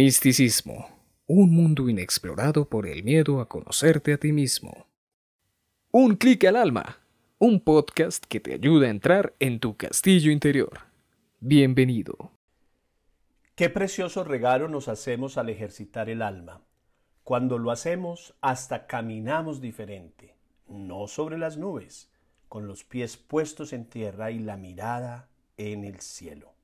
Misticismo, un mundo inexplorado por el miedo a conocerte a ti mismo. Un clic al alma, un podcast que te ayuda a entrar en tu castillo interior. Bienvenido. Qué precioso regalo nos hacemos al ejercitar el alma. Cuando lo hacemos, hasta caminamos diferente, no sobre las nubes, con los pies puestos en tierra y la mirada en el cielo.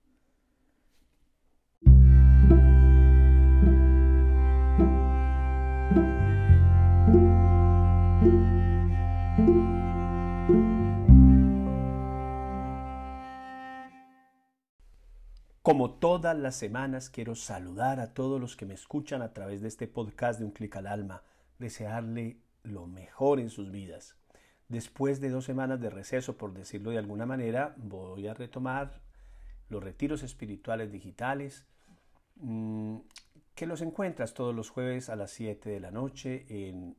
Como todas las semanas quiero saludar a todos los que me escuchan a través de este podcast de Un Clic al Alma, desearle lo mejor en sus vidas. Después de dos semanas de receso, por decirlo de alguna manera, voy a retomar los retiros espirituales digitales, mm, que los encuentras todos los jueves a las 7 de la noche en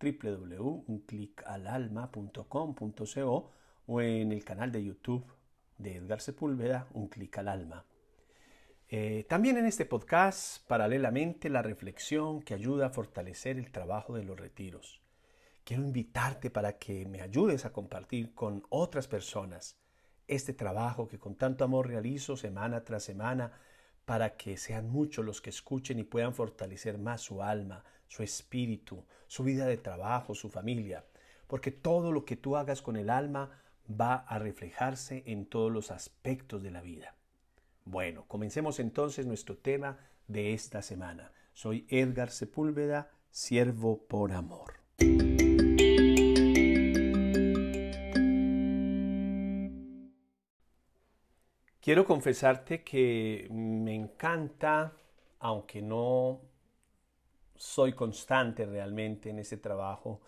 www.unclicalalma.com.co o en el canal de YouTube de Edgar Sepúlveda, Un Clic al Alma. Eh, también en este podcast, paralelamente, la reflexión que ayuda a fortalecer el trabajo de los retiros. Quiero invitarte para que me ayudes a compartir con otras personas este trabajo que con tanto amor realizo semana tras semana para que sean muchos los que escuchen y puedan fortalecer más su alma, su espíritu, su vida de trabajo, su familia. Porque todo lo que tú hagas con el alma va a reflejarse en todos los aspectos de la vida. Bueno, comencemos entonces nuestro tema de esta semana. Soy Edgar Sepúlveda, siervo por amor. Quiero confesarte que me encanta, aunque no soy constante realmente en ese trabajo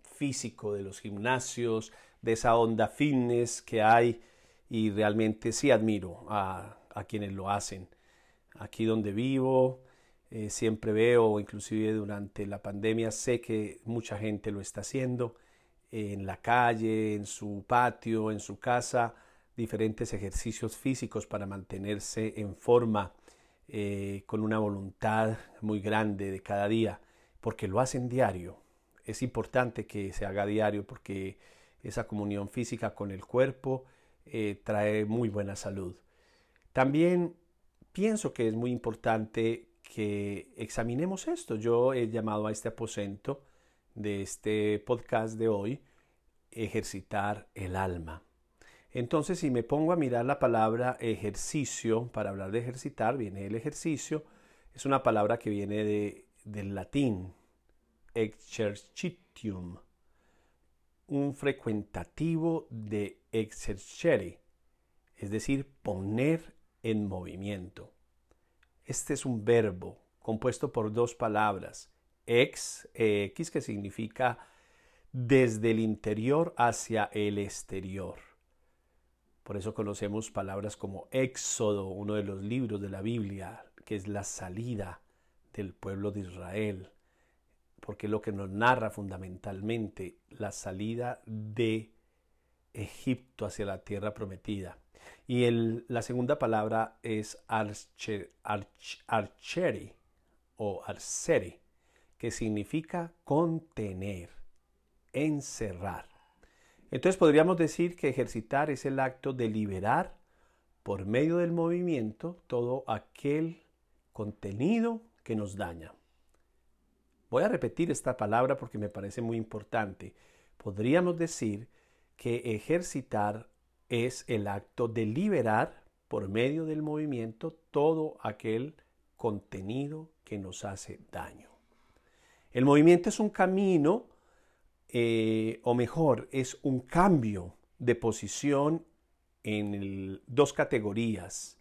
físico de los gimnasios, de esa onda fitness que hay y realmente sí admiro a a quienes lo hacen. Aquí donde vivo, eh, siempre veo, inclusive durante la pandemia, sé que mucha gente lo está haciendo en la calle, en su patio, en su casa, diferentes ejercicios físicos para mantenerse en forma eh, con una voluntad muy grande de cada día, porque lo hacen diario. Es importante que se haga diario porque esa comunión física con el cuerpo eh, trae muy buena salud. También pienso que es muy importante que examinemos esto. Yo he llamado a este aposento de este podcast de hoy ejercitar el alma. Entonces, si me pongo a mirar la palabra ejercicio, para hablar de ejercitar, viene el ejercicio, es una palabra que viene de, del latín, exercitium, un frecuentativo de exercere, es decir, poner en movimiento. Este es un verbo compuesto por dos palabras, ex, x, que significa desde el interior hacia el exterior. Por eso conocemos palabras como Éxodo, uno de los libros de la Biblia, que es la salida del pueblo de Israel, porque es lo que nos narra fundamentalmente la salida de Egipto hacia la tierra prometida. Y la segunda palabra es archer, archeri o arceri, que significa contener, encerrar. Entonces podríamos decir que ejercitar es el acto de liberar por medio del movimiento todo aquel contenido que nos daña. Voy a repetir esta palabra porque me parece muy importante. Podríamos decir que ejercitar es el acto de liberar por medio del movimiento todo aquel contenido que nos hace daño. El movimiento es un camino, eh, o mejor, es un cambio de posición en dos categorías,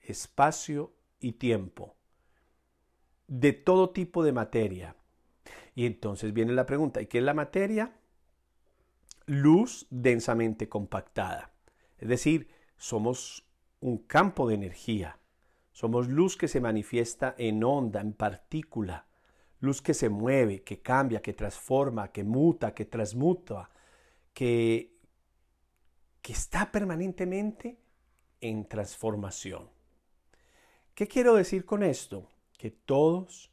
espacio y tiempo, de todo tipo de materia. Y entonces viene la pregunta, ¿y qué es la materia? Luz densamente compactada. Es decir, somos un campo de energía. Somos luz que se manifiesta en onda, en partícula. Luz que se mueve, que cambia, que transforma, que muta, que transmuta, que, que está permanentemente en transformación. ¿Qué quiero decir con esto? que todos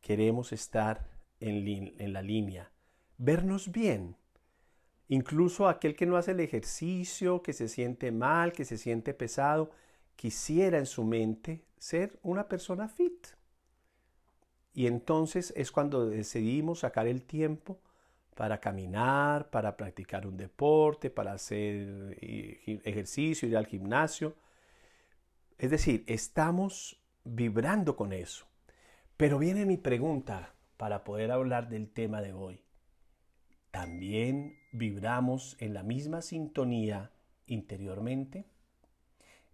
queremos estar en, en la línea, vernos bien. Incluso aquel que no hace el ejercicio, que se siente mal, que se siente pesado, quisiera en su mente ser una persona fit. Y entonces es cuando decidimos sacar el tiempo para caminar, para practicar un deporte, para hacer eh, ejercicio, ir al gimnasio. Es decir, estamos vibrando con eso. Pero viene mi pregunta para poder hablar del tema de hoy. ¿También vibramos en la misma sintonía interiormente?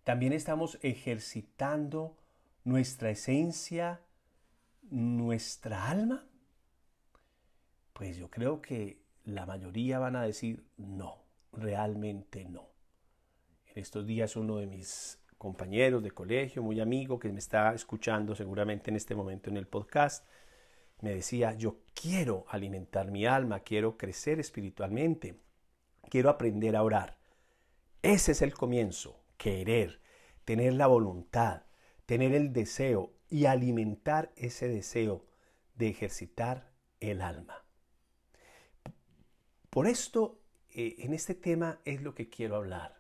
¿También estamos ejercitando nuestra esencia, nuestra alma? Pues yo creo que la mayoría van a decir no, realmente no. En estos días uno de mis compañeros de colegio, muy amigo, que me está escuchando seguramente en este momento en el podcast, me decía, yo quiero alimentar mi alma, quiero crecer espiritualmente, quiero aprender a orar. Ese es el comienzo, querer, tener la voluntad, tener el deseo y alimentar ese deseo de ejercitar el alma. Por esto, eh, en este tema es lo que quiero hablar.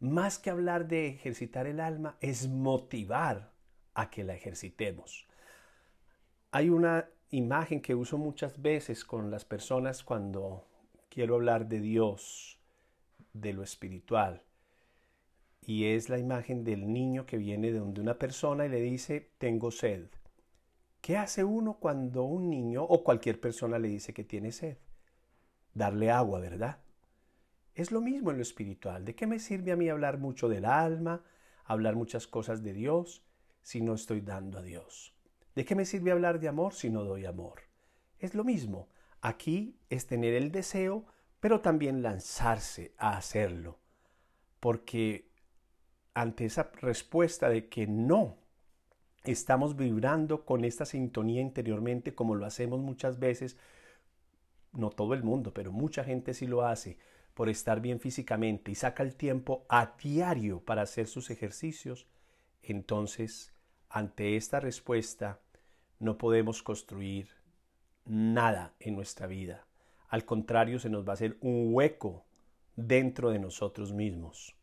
Más que hablar de ejercitar el alma, es motivar a que la ejercitemos. Hay una imagen que uso muchas veces con las personas cuando quiero hablar de Dios, de lo espiritual. Y es la imagen del niño que viene de donde una persona y le dice, tengo sed. ¿Qué hace uno cuando un niño o cualquier persona le dice que tiene sed? darle agua, ¿verdad? Es lo mismo en lo espiritual. ¿De qué me sirve a mí hablar mucho del alma, hablar muchas cosas de Dios, si no estoy dando a Dios? ¿De qué me sirve hablar de amor si no doy amor? Es lo mismo. Aquí es tener el deseo, pero también lanzarse a hacerlo. Porque ante esa respuesta de que no estamos vibrando con esta sintonía interiormente como lo hacemos muchas veces, no todo el mundo, pero mucha gente sí lo hace por estar bien físicamente y saca el tiempo a diario para hacer sus ejercicios, entonces ante esta respuesta no podemos construir nada en nuestra vida. Al contrario, se nos va a hacer un hueco dentro de nosotros mismos.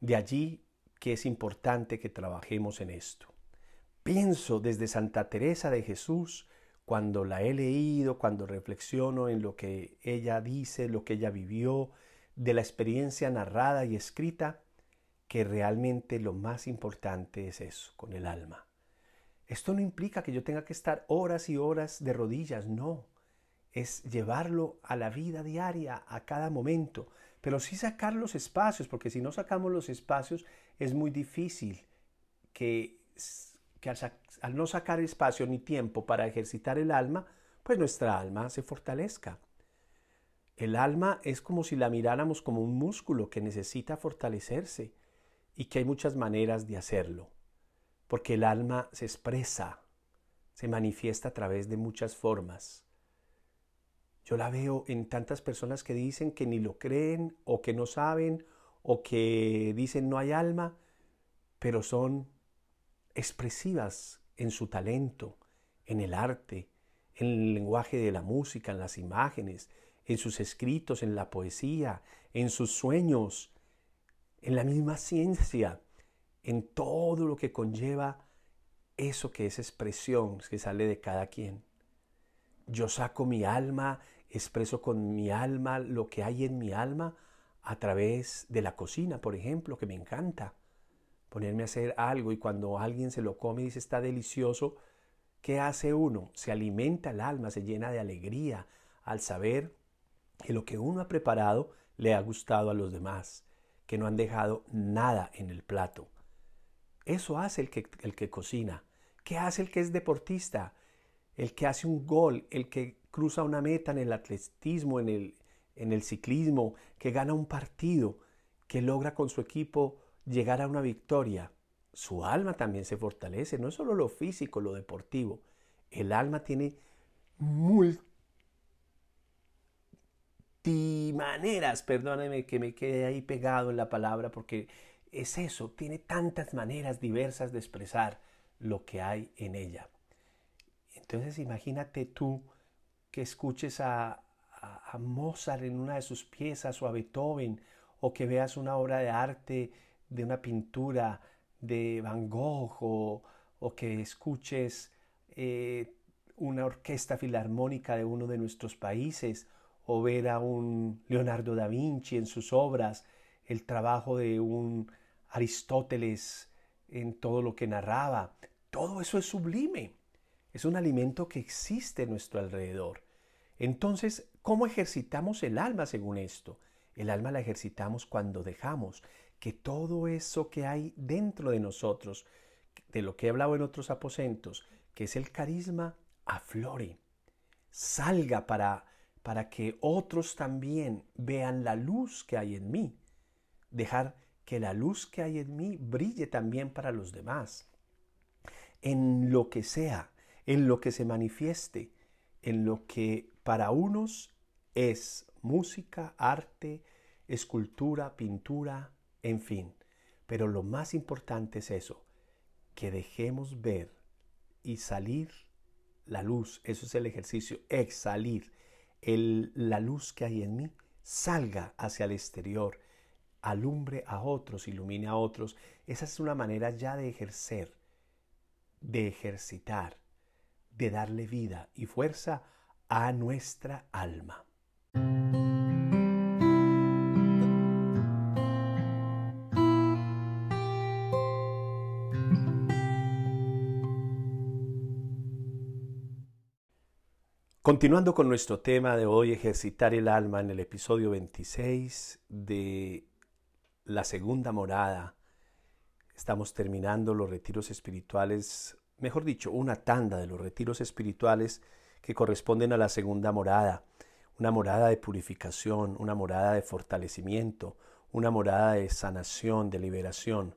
De allí que es importante que trabajemos en esto. Pienso desde Santa Teresa de Jesús cuando la he leído, cuando reflexiono en lo que ella dice, lo que ella vivió, de la experiencia narrada y escrita, que realmente lo más importante es eso, con el alma. Esto no implica que yo tenga que estar horas y horas de rodillas, no. Es llevarlo a la vida diaria, a cada momento, pero sí sacar los espacios, porque si no sacamos los espacios es muy difícil que que al, no sacar espacio ni tiempo para ejercitar el alma, pues nuestra alma se fortalezca. El alma es como si la miráramos como un músculo que necesita fortalecerse y que hay muchas maneras de hacerlo, porque el alma se expresa, se manifiesta a través de muchas formas. Yo la veo en tantas personas que dicen que ni lo creen o que no saben o que dicen no hay alma, pero son expresivas en su talento, en el arte, en el lenguaje de la música, en las imágenes, en sus escritos, en la poesía, en sus sueños, en la misma ciencia, en todo lo que conlleva eso que es expresión que sale de cada quien. Yo saco mi alma, expreso con mi alma lo que hay en mi alma a través de la cocina, por ejemplo, que me encanta ponerme a hacer algo y cuando alguien se lo come y dice está delicioso, ¿qué hace uno? Se alimenta el alma, se llena de alegría al saber que lo que uno ha preparado le ha gustado a los demás, que no han dejado nada en el plato. Eso hace el que, el que cocina. ¿Qué hace el que es deportista? El que hace un gol, el que cruza una meta en el atletismo, en el, en el ciclismo, que gana un partido, que logra con su equipo llegar a una victoria, su alma también se fortalece, no solo lo físico, lo deportivo. El alma tiene multimaneras, perdóneme que me quede ahí pegado en la palabra, porque es eso, tiene tantas maneras diversas de expresar lo que hay en ella. Entonces imagínate tú que escuches a, Mozart en una de sus piezas o a Beethoven o que veas una obra de arte de una pintura de Van Gogh o, que escuches eh, una orquesta filarmónica de uno de nuestros países o ver a un Leonardo da Vinci en sus obras, el trabajo de un Aristóteles en todo lo que narraba. Todo eso es sublime. Es un alimento que existe en nuestro alrededor. Entonces, ¿cómo ejercitamos el alma según esto? El alma la ejercitamos cuando dejamos que todo eso que hay dentro de nosotros, de lo que he hablado en otros aposentos, que es el carisma, aflore, salga para, para que otros también vean la luz que hay en mí. Dejar que la luz que hay en mí brille también para los demás. En lo que sea, en lo que se manifieste, en lo que para unos es música, arte, escultura, pintura, en fin. Pero lo más importante es eso, que dejemos ver y salir la luz, eso es el ejercicio, exhalir la luz que hay en mí, salga hacia el exterior, alumbre a otros, ilumine a otros. Esa es una manera ya de ejercer, de ejercitar, de darle vida y fuerza a nuestra alma. Continuando con nuestro tema de hoy, ejercitar el alma en el episodio 26 de la segunda morada. Estamos terminando los retiros espirituales, mejor dicho, una tanda de los retiros espirituales que corresponden a la segunda morada. Una morada de purificación, una morada de fortalecimiento, una morada de sanación, de liberación.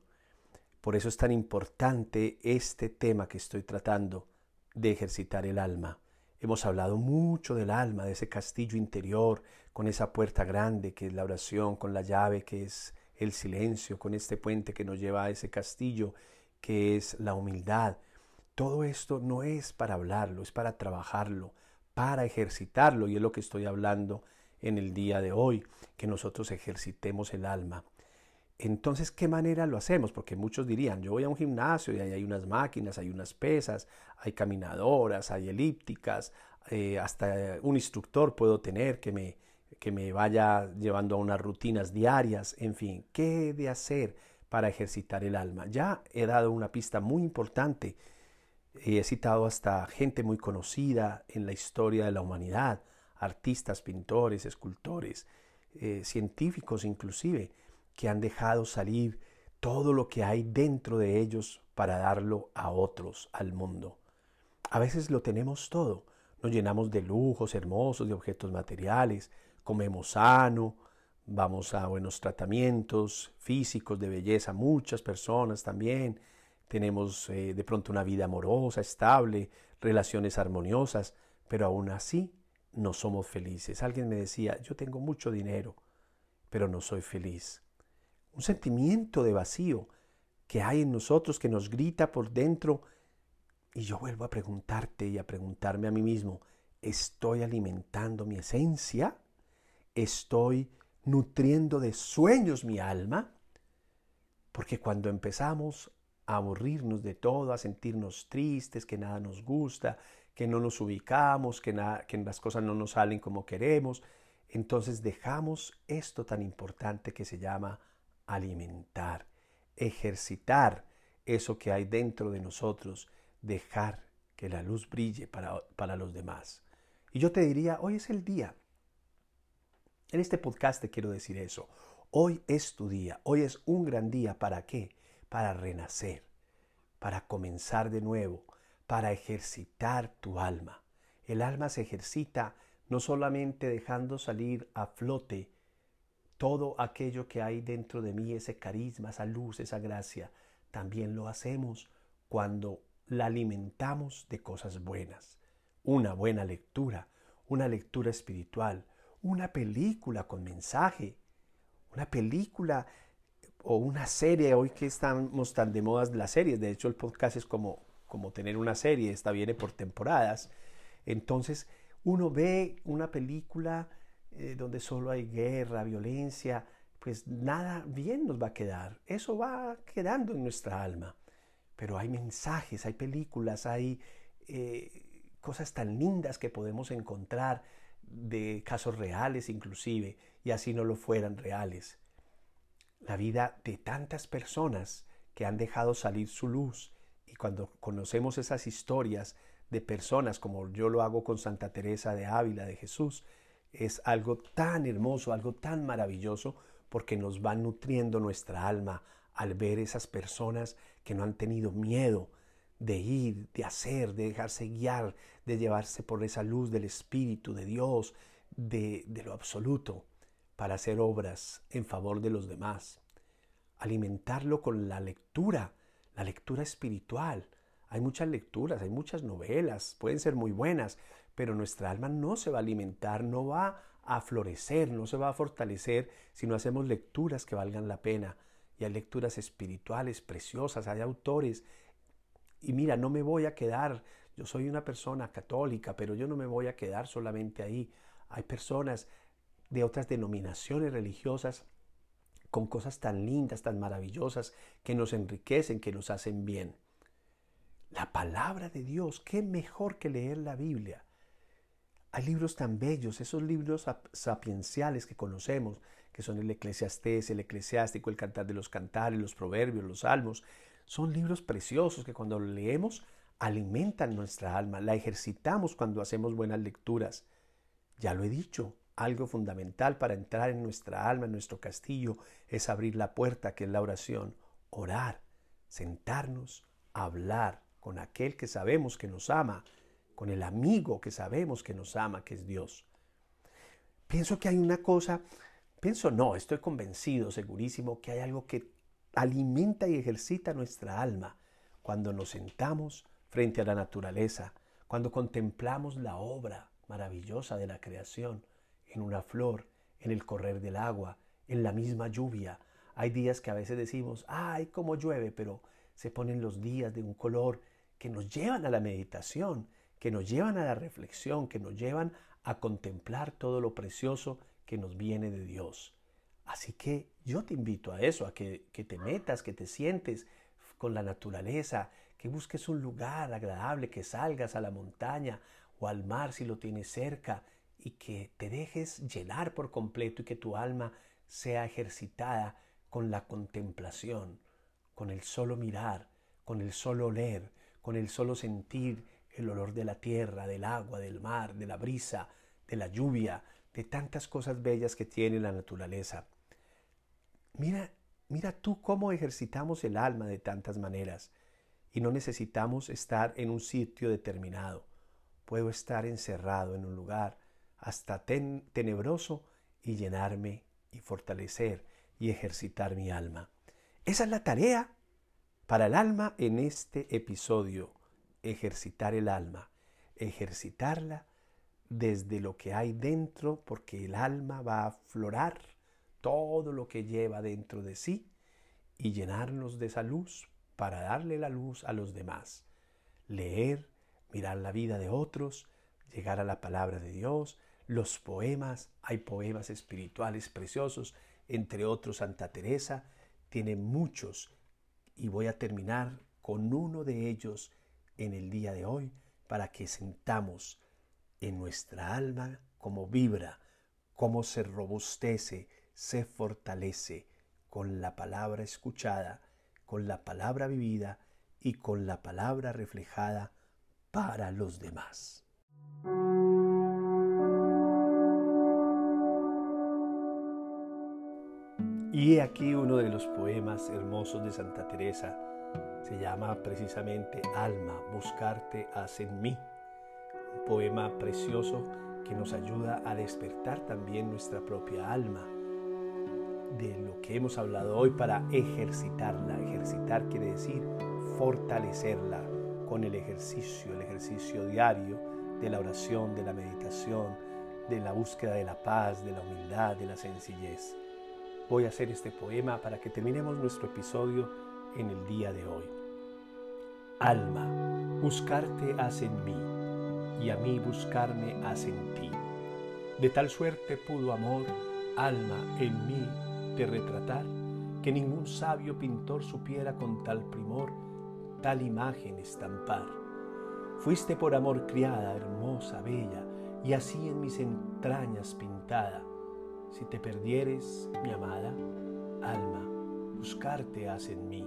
Por eso es tan importante este tema que estoy tratando de ejercitar el alma. Hemos hablado mucho del alma, de ese castillo interior, con esa puerta grande que es la oración, con la llave que es el silencio, con este puente que nos lleva a ese castillo que es la humildad. Todo esto no es para hablarlo, es para trabajarlo, para ejercitarlo y es lo que estoy hablando en el día de hoy, que nosotros ejercitemos el alma. Entonces, ¿qué manera lo hacemos? Porque muchos dirían, yo voy a un gimnasio y ahí hay unas máquinas, hay unas pesas, hay caminadoras, hay elípticas, eh, hasta un instructor puedo tener que me, que me vaya llevando a unas rutinas diarias, en fin, ¿qué he de hacer para ejercitar el alma? Ya he dado una pista muy importante, he citado hasta gente muy conocida en la historia de la humanidad, artistas, pintores, escultores, eh, científicos inclusive, que han dejado salir todo lo que hay dentro de ellos para darlo a otros, al mundo. A veces lo tenemos todo, nos llenamos de lujos hermosos, de objetos materiales, comemos sano, vamos a buenos tratamientos físicos de belleza, muchas personas también, tenemos eh, de pronto una vida amorosa, estable, relaciones armoniosas, pero aún así no somos felices. Alguien me decía, yo tengo mucho dinero, pero no soy feliz un sentimiento de vacío que hay en nosotros que nos grita por dentro. Y yo vuelvo a preguntarte y a preguntarme a mí mismo, ¿estoy alimentando mi esencia? ¿Estoy nutriendo de sueños mi alma? Porque cuando empezamos a aburrirnos de todo, a sentirnos tristes, que nada nos gusta, que no nos ubicamos, que, nada, que las cosas no nos salen como queremos, entonces dejamos esto tan importante que se llama alimentar, ejercitar eso que hay dentro de nosotros, dejar que la luz brille para, para los demás. Y yo te diría, hoy es el día. En este podcast te quiero decir eso. Hoy es tu día, hoy es un gran día. ¿Para qué? Para renacer, para comenzar de nuevo, para ejercitar tu alma. El alma se ejercita no solamente dejando salir a flote todo aquello que hay dentro de mí, ese carisma, esa luz, esa gracia, también lo hacemos cuando la alimentamos de cosas buenas. Una buena lectura, una lectura espiritual, una película con mensaje, una película o una serie, hoy que estamos tan de moda las series, de hecho el podcast es como como tener una serie, esta viene por temporadas. Entonces, uno ve una película eh, donde solo hay guerra, violencia, pues nada bien nos va a quedar. Eso va quedando en nuestra alma. Pero hay mensajes, hay películas, hay eh, cosas tan lindas que podemos encontrar de casos reales inclusive, y así no lo fueran reales. La vida de tantas personas que han dejado salir su luz y cuando conocemos esas historias de personas como yo lo hago con Santa Teresa de Ávila de Jesús, es algo tan hermoso, algo tan maravilloso, porque nos va nutriendo nuestra alma al ver esas personas que no han tenido miedo de ir, de hacer, de dejarse guiar, de llevarse por esa luz del Espíritu de Dios, de, de lo absoluto, para hacer obras en favor de los demás. Alimentarlo con la lectura, la lectura espiritual. Hay muchas lecturas, hay muchas novelas, pueden ser muy buenas, pero nuestra alma no se va a alimentar, no va a florecer, no se va a fortalecer si no hacemos lecturas que valgan la pena. Y hay lecturas espirituales preciosas, hay autores. Y mira, no me voy a quedar, yo soy una persona católica, pero yo no me voy a quedar solamente ahí. Hay personas de otras denominaciones religiosas con cosas tan lindas, tan maravillosas, que nos enriquecen, que nos hacen bien. La palabra de Dios, qué mejor que leer la Biblia. Hay libros tan bellos, esos libros sapienciales que conocemos, que son el Eclesiastés, el Eclesiástico, el Cantar de los Cantares, los Proverbios, los Salmos, son libros preciosos que cuando leemos alimentan nuestra alma, la ejercitamos cuando hacemos buenas lecturas. Ya lo he dicho, algo fundamental para entrar en nuestra alma, en nuestro castillo, es abrir la puerta que es la oración, orar, sentarnos, hablar con aquel que sabemos que nos ama, con el amigo que sabemos que nos ama, que es Dios. Pienso que hay una cosa, pienso no, estoy convencido, segurísimo, que hay algo que alimenta y ejercita nuestra alma cuando nos sentamos frente a la naturaleza, cuando contemplamos la obra maravillosa de la creación, en una flor, en el correr del agua, en la misma lluvia. Hay días que a veces decimos, ay, cómo llueve, pero se ponen los días de un color que nos llevan a la meditación, que nos llevan a la reflexión, que nos llevan a contemplar todo lo precioso que nos viene de Dios. Así que yo te invito a eso, a que, te metas, que te sientes con la naturaleza, que busques un lugar agradable, que salgas a la montaña o al mar si lo tienes cerca, y que te dejes llenar por completo y que tu alma sea ejercitada con la contemplación, con el solo mirar, con el solo oler, con el solo sentir el olor de la tierra, del agua, del mar, de la brisa, de la lluvia, de tantas cosas bellas que tiene la naturaleza. Mira, mira tú cómo ejercitamos el alma de tantas maneras y no necesitamos estar en un sitio determinado. Puedo estar encerrado en un lugar, hasta tenebroso y llenarme y fortalecer y ejercitar mi alma. Esa es la tarea para el alma en este episodio, ejercitar el alma, ejercitarla desde lo que hay dentro, porque el alma va a aflorar todo lo que lleva dentro de sí y llenarnos de esa luz para darle la luz a los demás. Leer, mirar la vida de otros, llegar a la palabra de Dios, los poemas, hay poemas espirituales preciosos, entre otros Santa Teresa, tiene muchos y voy a terminar con uno de ellos en el día de hoy para que sentamos en nuestra alma cómo vibra, cómo se robustece, se fortalece con la palabra escuchada, con la palabra vivida y con la palabra reflejada para los demás. Y aquí uno de los poemas hermosos de Santa Teresa. Se llama precisamente Alma, buscarte haz en mí. Un poema precioso que nos ayuda a despertar también nuestra propia alma de lo que hemos hablado hoy para ejercitarla. Ejercitar quiere decir fortalecerla con el ejercicio, el ejercicio diario de la oración, de la meditación, de la búsqueda de la paz, de la humildad, de la sencillez voy a hacer este poema para que terminemos nuestro episodio en el día de hoy. Alma, Buscarte hace en mí, y a mí buscarme hace en ti. De tal suerte pudo amor, alma, en mí retratar, que ningún sabio pintor supiera con tal primor tal imagen estampar. Fuiste por amor criada, hermosa, bella, y así en mis entrañas pintada. Si te perdieres, mi amada, alma, buscarte has en mí,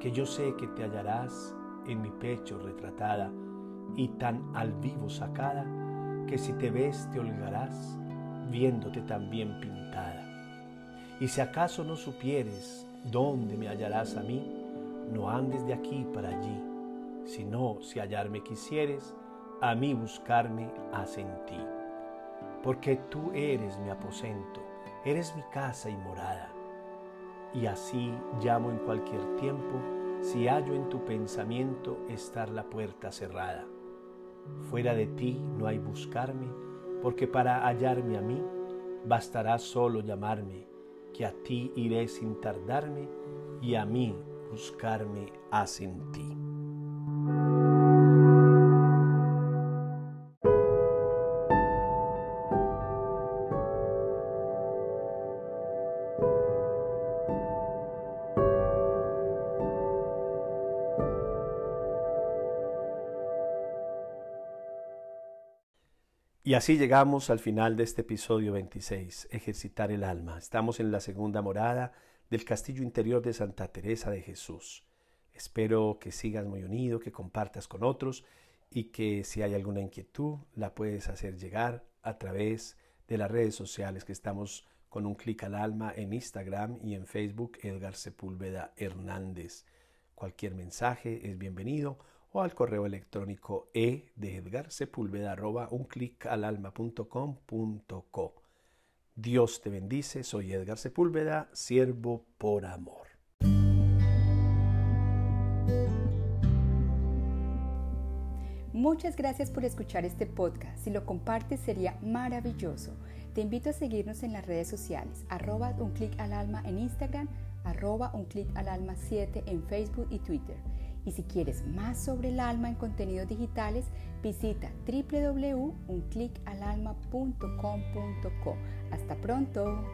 que yo sé que te hallarás en mi pecho retratada y tan al vivo sacada, que si te ves te holgarás, viéndote tan bien pintada. Y si acaso no supieres dónde me hallarás a mí, no andes de aquí para allí, sino si hallarme quisieres, a mí buscarme has en ti. Porque tú eres mi aposento, eres mi casa y morada. Y así llamo en cualquier tiempo, si hallo en tu pensamiento estar la puerta cerrada. Fuera de ti no hay buscarme, porque para hallarme a mí bastará solo llamarme, que a ti iré sin tardarme y a mí buscarme has en ti. Y así llegamos al final de este episodio 26, Ejercitar el alma. Estamos en la segunda morada del Castillo Interior de Santa Teresa de Jesús. Espero que sigas muy unido, que compartas con otros y que si hay alguna inquietud la puedes hacer llegar a través de las redes sociales que estamos con un clic al alma en Instagram y en Facebook Edgar Sepúlveda Hernández. Cualquier mensaje es bienvenido o al correo electrónico e de Edgar Sepúlveda arroba un clic. Dios te bendice, soy Edgar Sepúlveda, siervo por amor. Muchas gracias por escuchar este podcast. Si lo compartes sería maravilloso. Te invito a seguirnos en las redes sociales, arroba un en Instagram, arroba un clic al alma 7 en Facebook y Twitter. Y si quieres más sobre el alma en contenidos digitales, visita www.unclicalalma.com.co. Hasta pronto.